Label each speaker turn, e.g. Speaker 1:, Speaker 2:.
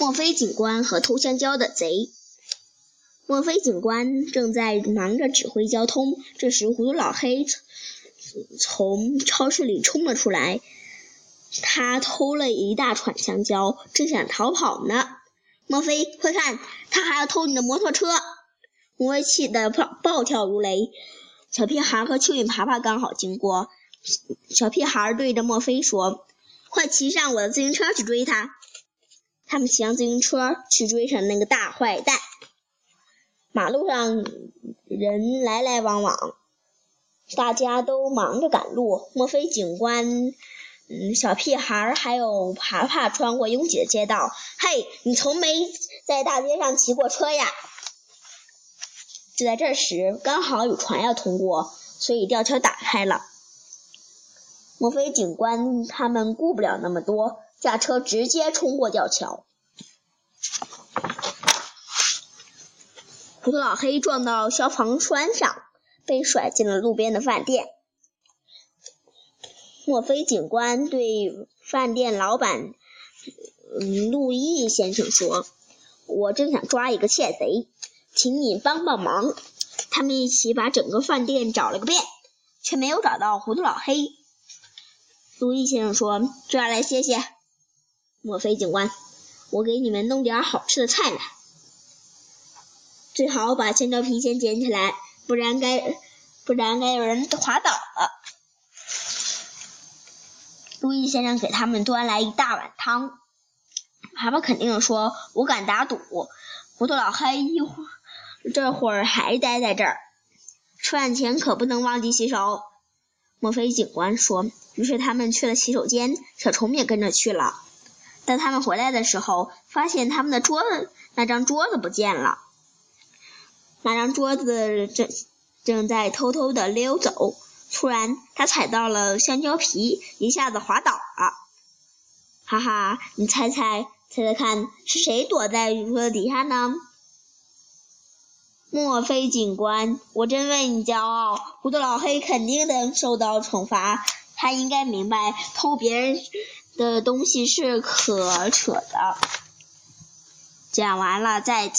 Speaker 1: 墨菲警官和偷香蕉的贼。墨菲警官正在忙着指挥交通，这时糊涂老黑从超市里冲了出来。他偷了一大串香蕉，正想逃跑呢。墨菲，快看，他还要偷你的摩托车！墨菲气得暴暴跳如雷。小屁孩和蚯蚓爬爬刚好经过，小屁孩对着墨菲说：“快骑上我的自行车去追他！”他们骑上自行车去追上那个大坏蛋。马路上人来来往往，大家都忙着赶路。莫菲警官、嗯，小屁孩还有爬爬穿过拥挤的街道。嘿，你从没在大街上骑过车呀？就在这时，刚好有船要通过，所以吊桥打开了。莫菲警官他们顾不了那么多，驾车直接冲过吊桥。糊涂老黑撞到消防栓上，被甩进了路边的饭店。墨菲警官对饭店老板，嗯，路易先生说：“我正想抓一个窃贼，请你帮帮忙。”他们一起把整个饭店找了个遍，却没有找到糊涂老黑。路易先生说：“这儿来歇歇。”墨菲警官，我给你们弄点好吃的菜来。最好把香蕉皮先捡起来，不然该不然该有人滑倒了。路易先生给他们端来一大碗汤。爬爬肯定说：“我敢打赌，糊涂老黑一会儿这会儿还待在这儿。吃饭前可不能忘记洗手。”墨菲警官说。于是他们去了洗手间，小虫也跟着去了。当他们回来的时候，发现他们的桌子那张桌子不见了。那张桌子正正在偷偷的溜走，突然他踩到了香蕉皮，一下子滑倒了。哈哈，你猜猜，猜猜看是谁躲在桌子底下呢？墨菲警官，我真为你骄傲。糊涂老黑肯定能受到惩罚。他应该明白偷别人的东西是可扯的。讲完了，再见。